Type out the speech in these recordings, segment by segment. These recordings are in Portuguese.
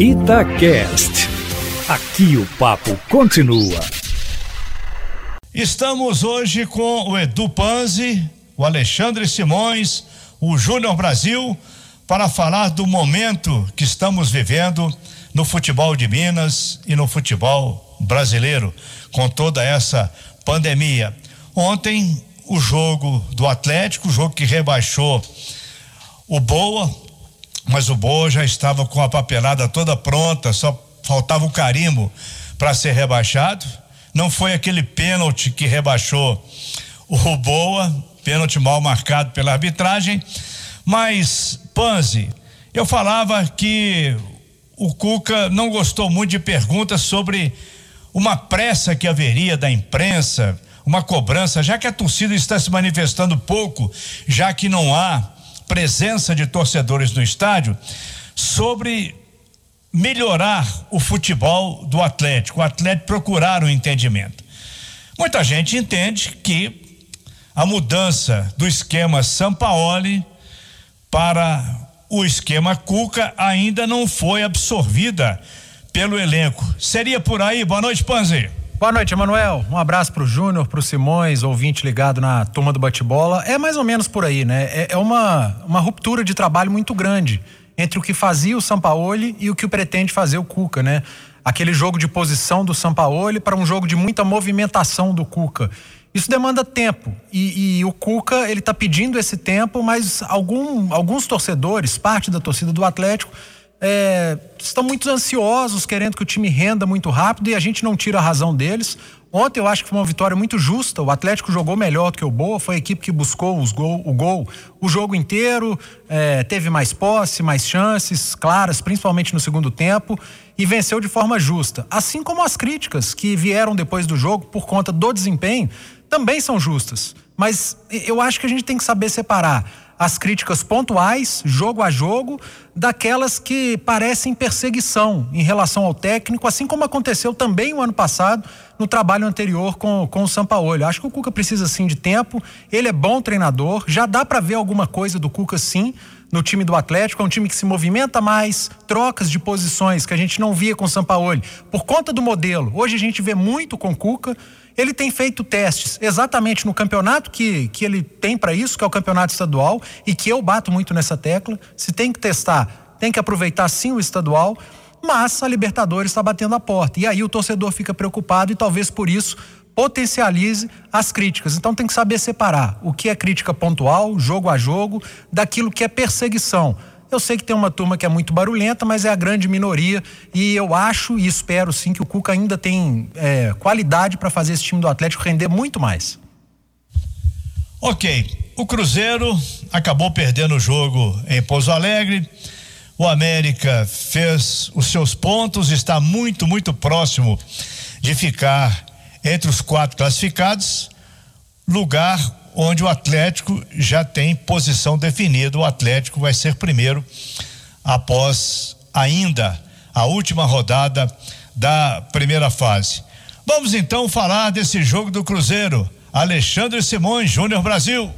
Itacast. Aqui o papo continua. Estamos hoje com o Edu Panzi, o Alexandre Simões, o Júnior Brasil, para falar do momento que estamos vivendo no futebol de Minas e no futebol brasileiro, com toda essa pandemia. Ontem, o jogo do Atlético, o jogo que rebaixou o Boa, mas o Boa já estava com a papelada toda pronta, só faltava o carimbo para ser rebaixado. Não foi aquele pênalti que rebaixou o Boa, pênalti mal marcado pela arbitragem, mas Panzi, eu falava que o Cuca não gostou muito de perguntas sobre uma pressa que haveria da imprensa, uma cobrança, já que a torcida está se manifestando pouco, já que não há presença de torcedores no estádio, sobre melhorar o futebol do Atlético, o Atlético procurar o um entendimento. Muita gente entende que a mudança do esquema Sampaoli para o esquema Cuca ainda não foi absorvida pelo elenco. Seria por aí? Boa noite, Panzi. Boa noite, Emanuel. Um abraço pro Júnior, pro Simões, ouvinte ligado na turma do bate-bola. É mais ou menos por aí, né? É, é, uma, uma ruptura de trabalho muito grande entre o que fazia o Sampaoli e o que pretende fazer o Cuca, né? Aquele jogo de posição do Sampaoli para um jogo de muita movimentação do Cuca. Isso demanda tempo e, e o Cuca ele está pedindo esse tempo, mas algum, alguns torcedores, parte da torcida do Atlético, é, estão muito ansiosos, querendo que o time renda muito rápido e a gente não tira a razão deles. Ontem eu acho que foi uma vitória muito justa. O Atlético jogou melhor do que o Boa, foi a equipe que buscou os gol, o gol o jogo inteiro, é, teve mais posse, mais chances claras, principalmente no segundo tempo, e venceu de forma justa. Assim como as críticas que vieram depois do jogo por conta do desempenho também são justas. Mas eu acho que a gente tem que saber separar as críticas pontuais, jogo a jogo, daquelas que parecem perseguição em relação ao técnico, assim como aconteceu também o ano passado no trabalho anterior com, com o Sampaoli. Acho que o Cuca precisa sim de tempo, ele é bom treinador, já dá para ver alguma coisa do Cuca sim no time do Atlético, é um time que se movimenta mais, trocas de posições que a gente não via com o Sampaoli, por conta do modelo. Hoje a gente vê muito com o Cuca, ele tem feito testes exatamente no campeonato que, que ele tem para isso, que é o campeonato estadual, e que eu bato muito nessa tecla. Se tem que testar, tem que aproveitar sim o estadual, mas a Libertadores está batendo a porta. E aí o torcedor fica preocupado e talvez por isso potencialize as críticas. Então tem que saber separar o que é crítica pontual, jogo a jogo, daquilo que é perseguição. Eu sei que tem uma turma que é muito barulhenta, mas é a grande minoria e eu acho e espero sim que o Cuca ainda tem é, qualidade para fazer esse time do Atlético render muito mais. Ok, o Cruzeiro acabou perdendo o jogo em Pouso Alegre. O América fez os seus pontos, está muito, muito próximo de ficar entre os quatro classificados, lugar onde o Atlético já tem posição definida. O Atlético vai ser primeiro após ainda a última rodada da primeira fase. Vamos então falar desse jogo do Cruzeiro. Alexandre Simões, Júnior Brasil.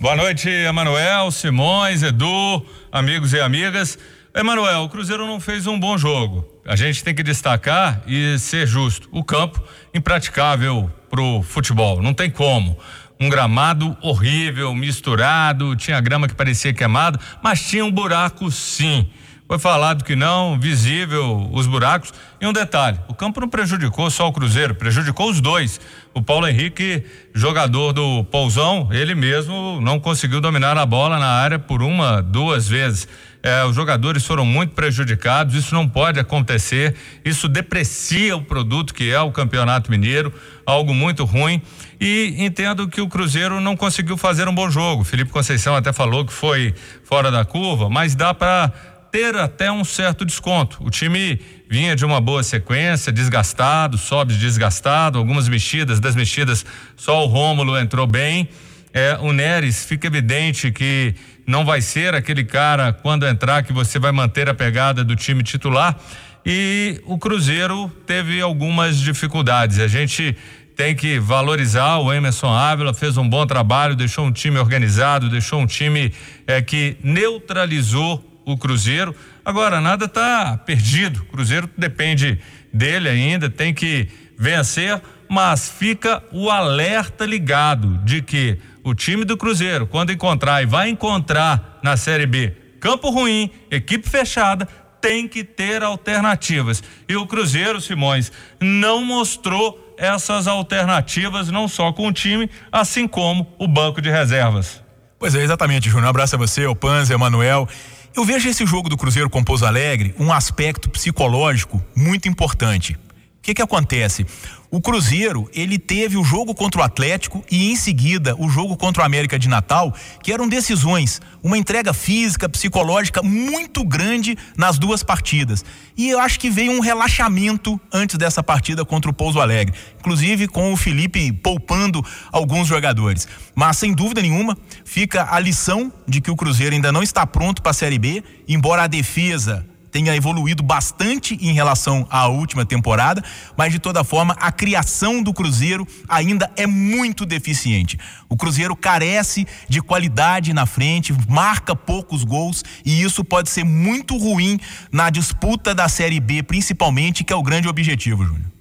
Boa noite, Emanuel, Simões, Edu, amigos e amigas. Emanuel, o Cruzeiro não fez um bom jogo. A gente tem que destacar e ser justo. O campo impraticável pro futebol, não tem como um gramado horrível, misturado, tinha grama que parecia queimado, mas tinha um buraco sim. Foi falado que não, visível os buracos. E um detalhe: o campo não prejudicou só o Cruzeiro, prejudicou os dois. O Paulo Henrique, jogador do Pousão, ele mesmo não conseguiu dominar a bola na área por uma, duas vezes. É, os jogadores foram muito prejudicados, isso não pode acontecer, isso deprecia o produto que é o Campeonato Mineiro, algo muito ruim. E entendo que o Cruzeiro não conseguiu fazer um bom jogo. Felipe Conceição até falou que foi fora da curva, mas dá para ter até um certo desconto. O time vinha de uma boa sequência, desgastado, sobe desgastado, algumas mexidas, das mexidas só o Rômulo entrou bem. É, o Neres fica evidente que não vai ser aquele cara quando entrar que você vai manter a pegada do time titular. E o Cruzeiro teve algumas dificuldades. A gente tem que valorizar o Emerson Ávila, fez um bom trabalho, deixou um time organizado, deixou um time é, que neutralizou o Cruzeiro. Agora, nada está perdido. O Cruzeiro depende dele ainda, tem que vencer, mas fica o alerta ligado de que o time do Cruzeiro, quando encontrar e vai encontrar na Série B campo ruim, equipe fechada, tem que ter alternativas. E o Cruzeiro, Simões, não mostrou essas alternativas, não só com o time, assim como o banco de reservas. Pois é, exatamente, Júnior. Um abraço a você, ao Panzer, Emanuel. Eu vejo esse jogo do Cruzeiro com Pouso Alegre um aspecto psicológico muito importante. O que que acontece? O Cruzeiro, ele teve o jogo contra o Atlético e em seguida o jogo contra o América de Natal, que eram decisões, uma entrega física, psicológica muito grande nas duas partidas. E eu acho que veio um relaxamento antes dessa partida contra o Pouso Alegre, inclusive com o Felipe poupando alguns jogadores. Mas sem dúvida nenhuma, fica a lição de que o Cruzeiro ainda não está pronto para a Série B, embora a defesa tenha evoluído bastante em relação à última temporada, mas de toda forma a criação do Cruzeiro ainda é muito deficiente. O Cruzeiro carece de qualidade na frente, marca poucos gols e isso pode ser muito ruim na disputa da Série B, principalmente, que é o grande objetivo, Júnior.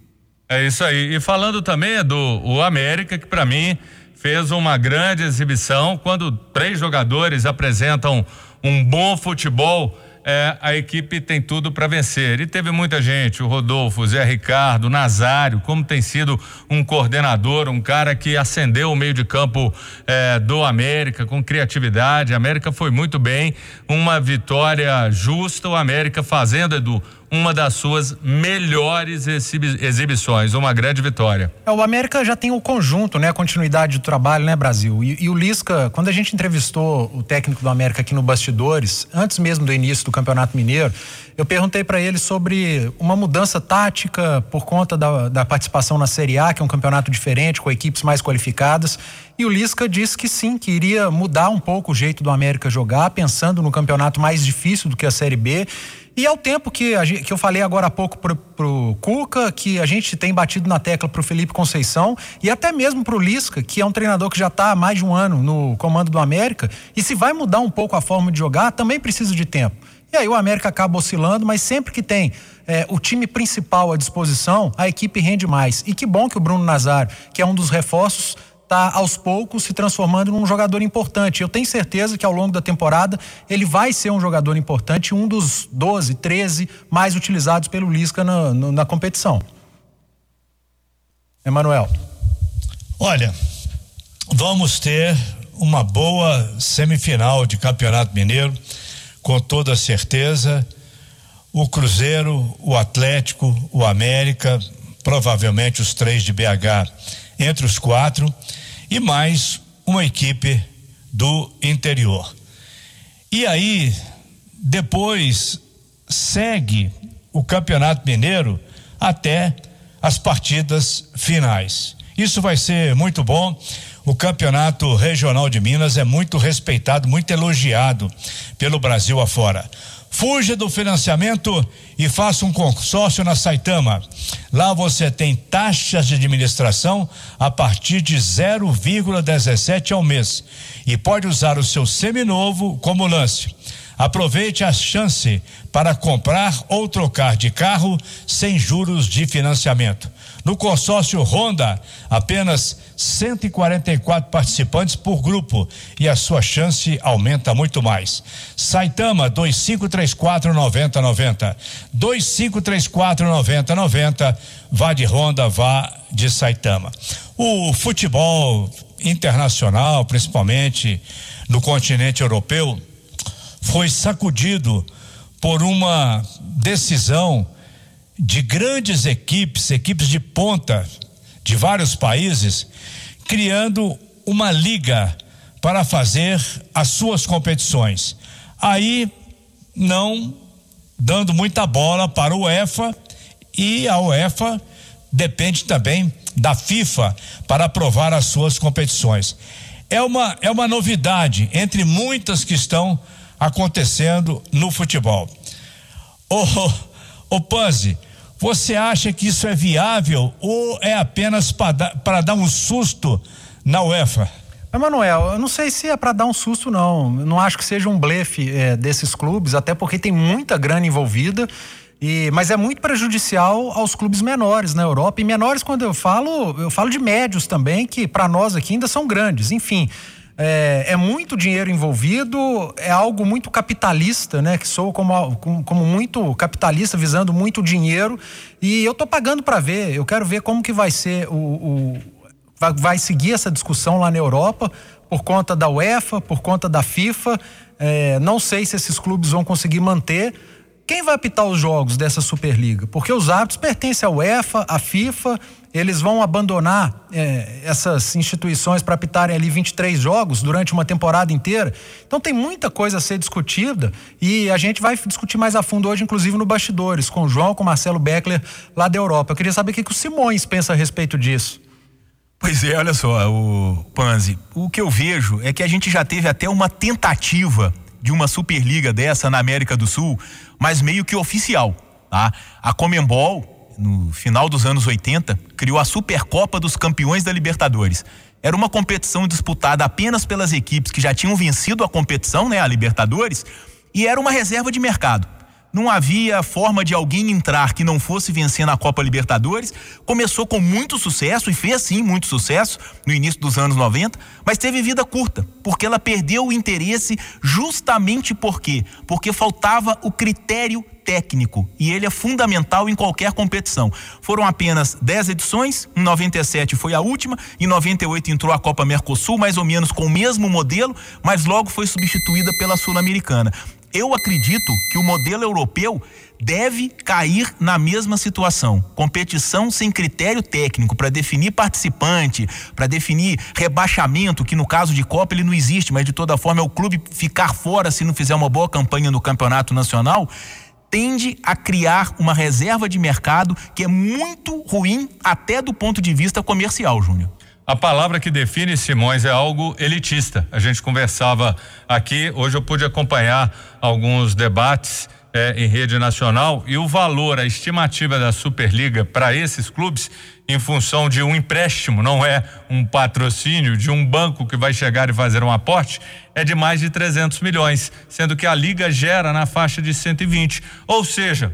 É isso aí. E falando também do o América, que para mim fez uma grande exibição quando três jogadores apresentam um bom futebol é, a equipe tem tudo para vencer. E teve muita gente, o Rodolfo, o Zé Ricardo, o Nazário, como tem sido um coordenador, um cara que acendeu o meio de campo é, do América com criatividade. A América foi muito bem, uma vitória justa, o América fazendo, Edu, uma das suas melhores exibições, uma grande vitória. É, o América já tem o conjunto, né? A continuidade do trabalho, né, Brasil? E, e, o Lisca, quando a gente entrevistou o técnico do América aqui no Bastidores, antes mesmo do início do Campeonato Mineiro, eu perguntei para ele sobre uma mudança tática por conta da, da participação na Série A, que é um campeonato diferente, com equipes mais qualificadas. E o Lisca disse que sim, que iria mudar um pouco o jeito do América jogar, pensando no campeonato mais difícil do que a Série B. E ao tempo que, a, que eu falei agora há pouco pro, pro Cuca, que a gente tem batido na tecla pro Felipe Conceição e até mesmo pro Lisca, que é um treinador que já está há mais de um ano no comando do América, e se vai mudar um pouco a forma de jogar, também precisa de tempo. E aí o América acaba oscilando, mas sempre que tem é, o time principal à disposição, a equipe rende mais. E que bom que o Bruno Nazário, que é um dos reforços, está aos poucos se transformando num jogador importante. Eu tenho certeza que ao longo da temporada ele vai ser um jogador importante, um dos 12, 13 mais utilizados pelo Lisca na, na, na competição. Emanuel. Olha, vamos ter uma boa semifinal de Campeonato Mineiro, com toda certeza. O Cruzeiro, o Atlético, o América, provavelmente os três de BH entre os quatro e mais uma equipe do interior. E aí, depois segue o Campeonato Mineiro até as partidas finais. Isso vai ser muito bom. O Campeonato Regional de Minas é muito respeitado, muito elogiado pelo Brasil afora. Fuja do financiamento e faça um consórcio na Saitama. Lá você tem taxas de administração a partir de 0,17 ao mês e pode usar o seu seminovo como lance. Aproveite a chance para comprar ou trocar de carro sem juros de financiamento. No consórcio Honda, apenas 144 participantes por grupo e a sua chance aumenta muito mais. Saitama 2534 9090. 2534 9090. Vá de Honda, vá de Saitama. O futebol internacional, principalmente no continente europeu, foi sacudido por uma decisão de grandes equipes, equipes de ponta de vários países, criando uma liga para fazer as suas competições. Aí não dando muita bola para o UEFA e a UEFA depende também da FIFA para aprovar as suas competições. É uma é uma novidade entre muitas que estão acontecendo no futebol. Ô, ô Panzi, você acha que isso é viável ou é apenas para dar, um susto na UEFA? Emanuel, eu não sei se é para dar um susto, não. Eu não acho que seja um blefe é, desses clubes, até porque tem muita grana envolvida. E, mas é muito prejudicial aos clubes menores na Europa. E menores, quando eu falo, eu falo de médios também, que para nós aqui ainda são grandes. Enfim, é, é, muito dinheiro envolvido, é algo muito capitalista, né? Que sou como, como muito capitalista, visando muito dinheiro. E eu tô pagando para ver. Eu quero ver como que vai ser o, o vai, vai, seguir essa discussão lá na Europa por conta da UEFA, por conta da FIFA. É, não sei se esses clubes vão conseguir manter. Quem vai apitar os jogos dessa Superliga? Porque os árbitros pertencem à UEFA, à FIFA, eles vão abandonar é, essas instituições para apitarem ali 23 jogos durante uma temporada inteira. Então tem muita coisa a ser discutida e a gente vai discutir mais a fundo hoje, inclusive no bastidores, com o João, com o Marcelo Beckler, lá da Europa. Eu queria saber o que, que o Simões pensa a respeito disso. Pois é, olha só, o Panzi, o que eu vejo é que a gente já teve até uma tentativa de uma Superliga dessa na América do Sul, mas meio que oficial, tá? A Comembol, no final dos anos 80, criou a Supercopa dos Campeões da Libertadores. Era uma competição disputada apenas pelas equipes que já tinham vencido a competição, né, a Libertadores, e era uma reserva de mercado não havia forma de alguém entrar que não fosse vencer na Copa Libertadores. Começou com muito sucesso e fez sim muito sucesso no início dos anos 90, mas teve vida curta, porque ela perdeu o interesse justamente por quê? Porque faltava o critério técnico e ele é fundamental em qualquer competição. Foram apenas 10 edições, em 97 foi a última, em 98 entrou a Copa Mercosul, mais ou menos com o mesmo modelo, mas logo foi substituída pela Sul-Americana eu acredito que o modelo europeu deve cair na mesma situação. Competição sem critério técnico para definir participante, para definir rebaixamento, que no caso de Copa ele não existe, mas de toda forma é o clube ficar fora se não fizer uma boa campanha no campeonato nacional. Tende a criar uma reserva de mercado que é muito ruim, até do ponto de vista comercial, Júnior. A palavra que define Simões é algo elitista. A gente conversava aqui, hoje eu pude acompanhar alguns debates eh, em rede nacional e o valor, a estimativa da Superliga para esses clubes em função de um empréstimo, não é um patrocínio de um banco que vai chegar e fazer um aporte, é de mais de 300 milhões, sendo que a liga gera na faixa de 120. Ou seja,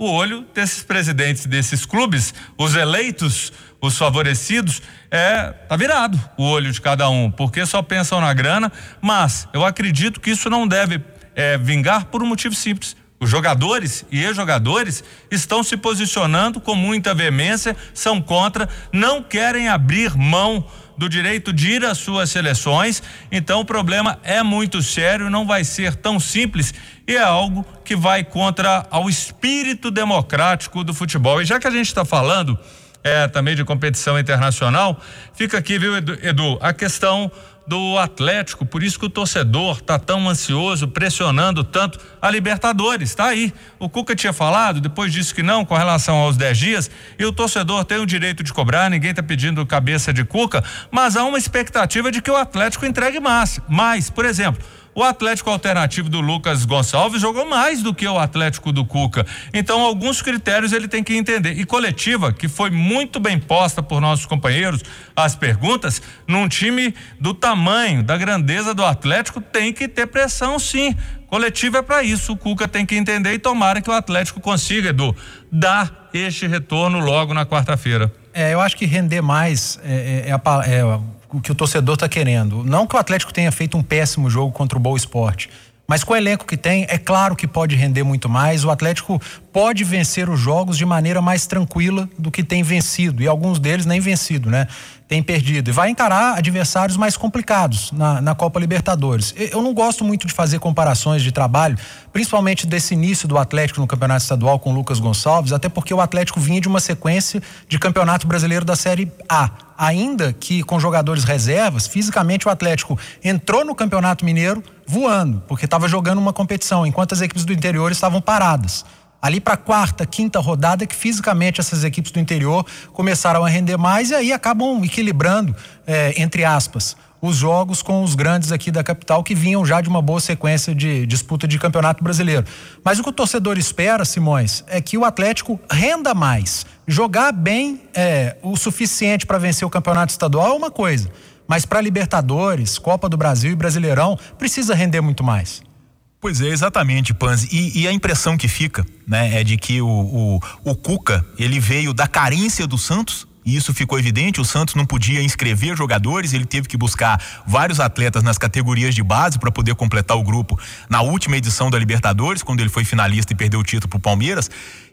o olho desses presidentes desses clubes, os eleitos, os favorecidos, é tá virado o olho de cada um, porque só pensam na grana, mas eu acredito que isso não deve é, vingar por um motivo simples. Os jogadores e ex-jogadores estão se posicionando com muita veemência, são contra, não querem abrir mão do direito de ir às suas seleções. Então o problema é muito sério, não vai ser tão simples e é algo que vai contra ao espírito democrático do futebol. E já que a gente está falando é, também de competição internacional, fica aqui, viu, Edu, a questão do Atlético, por isso que o torcedor tá tão ansioso, pressionando tanto a Libertadores, tá aí. O Cuca tinha falado, depois disse que não com relação aos 10 dias, e o torcedor tem o direito de cobrar, ninguém tá pedindo cabeça de Cuca, mas há uma expectativa de que o Atlético entregue mais. Mais, por exemplo, o Atlético alternativo do Lucas Gonçalves jogou mais do que o Atlético do Cuca. Então, alguns critérios ele tem que entender. E coletiva, que foi muito bem posta por nossos companheiros, as perguntas, num time do tamanho, da grandeza do Atlético, tem que ter pressão sim. Coletiva é para isso. O Cuca tem que entender e tomara que o Atlético consiga, Edu, dar este retorno logo na quarta-feira. É, eu acho que render mais é, é, é, a, é o que o torcedor está querendo. Não que o Atlético tenha feito um péssimo jogo contra o Boa Esporte, mas com o elenco que tem, é claro que pode render muito mais. O Atlético pode vencer os jogos de maneira mais tranquila do que tem vencido. E alguns deles nem vencido, né? Tem perdido. E vai encarar adversários mais complicados na, na Copa Libertadores. Eu não gosto muito de fazer comparações de trabalho, principalmente desse início do Atlético no Campeonato Estadual com o Lucas Gonçalves, até porque o Atlético vinha de uma sequência de Campeonato Brasileiro da Série A. Ainda que com jogadores reservas, fisicamente o Atlético entrou no Campeonato Mineiro voando, porque estava jogando uma competição, enquanto as equipes do interior estavam paradas. Ali para a quarta, quinta rodada, que fisicamente essas equipes do interior começaram a render mais e aí acabam equilibrando, é, entre aspas, os jogos com os grandes aqui da capital que vinham já de uma boa sequência de disputa de campeonato brasileiro. Mas o que o torcedor espera, Simões, é que o Atlético renda mais. Jogar bem é, o suficiente para vencer o campeonato estadual é uma coisa. mas para Libertadores, Copa do Brasil e Brasileirão precisa render muito mais. Pois é, exatamente, Panzi. E, e, a impressão que fica, né, é de que o, o, o Cuca, ele veio da carência do Santos, e isso ficou evidente, o Santos não podia inscrever jogadores, ele teve que buscar vários atletas nas categorias de base para poder completar o grupo na última edição da Libertadores, quando ele foi finalista e perdeu o título para o Palmeiras.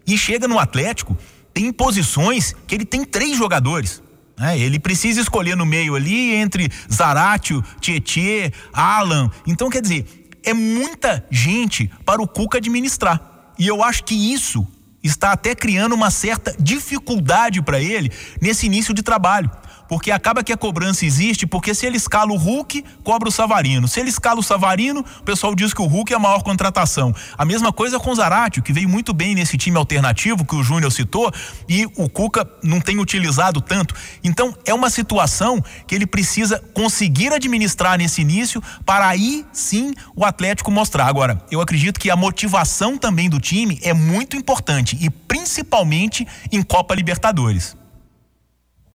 E chega no Atlético, tem posições que ele tem três jogadores. É, ele precisa escolher no meio ali entre Zaratio, Tietê, Alan. Então, quer dizer, é muita gente para o Cuca administrar. E eu acho que isso está até criando uma certa dificuldade para ele nesse início de trabalho porque acaba que a cobrança existe, porque se ele escala o Hulk, cobra o Savarino. Se ele escala o Savarino, o pessoal diz que o Hulk é a maior contratação. A mesma coisa com o Zaratio, que veio muito bem nesse time alternativo que o Júnior citou, e o Cuca não tem utilizado tanto. Então, é uma situação que ele precisa conseguir administrar nesse início para aí sim o Atlético mostrar. Agora, eu acredito que a motivação também do time é muito importante e principalmente em Copa Libertadores.